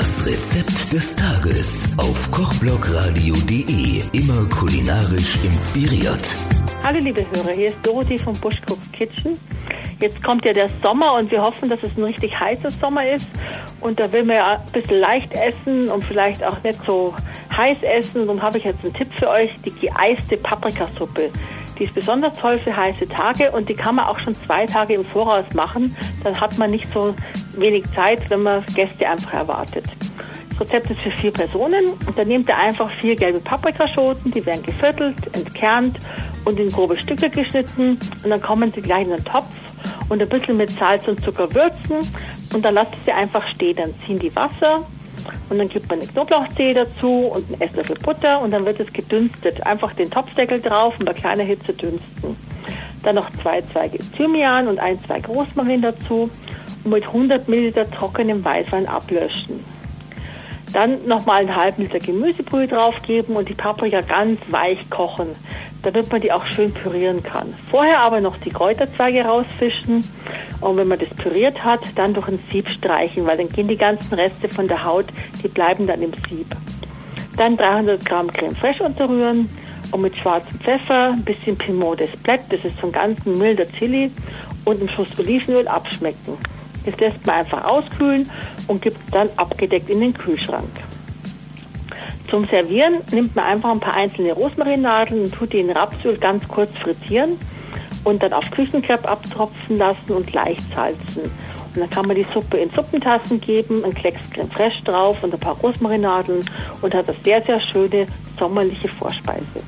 Das Rezept des Tages auf kochblogradio.de. Immer kulinarisch inspiriert. Hallo liebe Hörer, hier ist Dorothy vom Bushcooks Kitchen. Jetzt kommt ja der Sommer und wir hoffen, dass es ein richtig heißer Sommer ist. Und da will man ja ein bisschen leicht essen und vielleicht auch nicht so heiß essen. Darum habe ich jetzt einen Tipp für euch, die geeiste Paprikasuppe. Die ist besonders toll für heiße Tage und die kann man auch schon zwei Tage im Voraus machen. Dann hat man nicht so wenig Zeit, wenn man Gäste einfach erwartet. Das Rezept ist für vier Personen und dann nehmt ihr einfach vier gelbe Paprikaschoten, die werden geviertelt, entkernt und in grobe Stücke geschnitten und dann kommen sie gleich in den Topf und ein bisschen mit Salz und Zucker würzen und dann lasst ihr sie einfach stehen. Dann ziehen die Wasser und dann gibt man eine Knoblauchzehe dazu und einen Esslöffel Butter und dann wird es gedünstet. Einfach den Topfdeckel drauf und bei kleiner Hitze dünsten. Dann noch zwei Zweige Thymian und ein, zwei Rosmarin dazu und mit 100 Milliliter trockenem Weißwein ablöschen. Dann nochmal einen halben Liter Gemüsebrühe draufgeben und die Paprika ganz weich kochen, damit man die auch schön pürieren kann. Vorher aber noch die Kräuterzweige rausfischen und wenn man das püriert hat, dann durch ein Sieb streichen, weil dann gehen die ganzen Reste von der Haut, die bleiben dann im Sieb. Dann 300 Gramm Creme Fraiche unterrühren und mit schwarzem Pfeffer, ein bisschen Piment des Blatt, das ist so ein ganz milder Chili und einen Schuss Olivenöl abschmecken. Das lässt man einfach auskühlen und gibt dann abgedeckt in den Kühlschrank. Zum Servieren nimmt man einfach ein paar einzelne Rosmarinadeln und tut die in Rapsöl ganz kurz frittieren und dann auf Küchenkrepp abtropfen lassen und leicht salzen. Und dann kann man die Suppe in Suppentassen geben, ein Klecks Creme Fraiche drauf und ein paar Rosmarinadeln und hat eine sehr, sehr schöne sommerliche Vorspeise.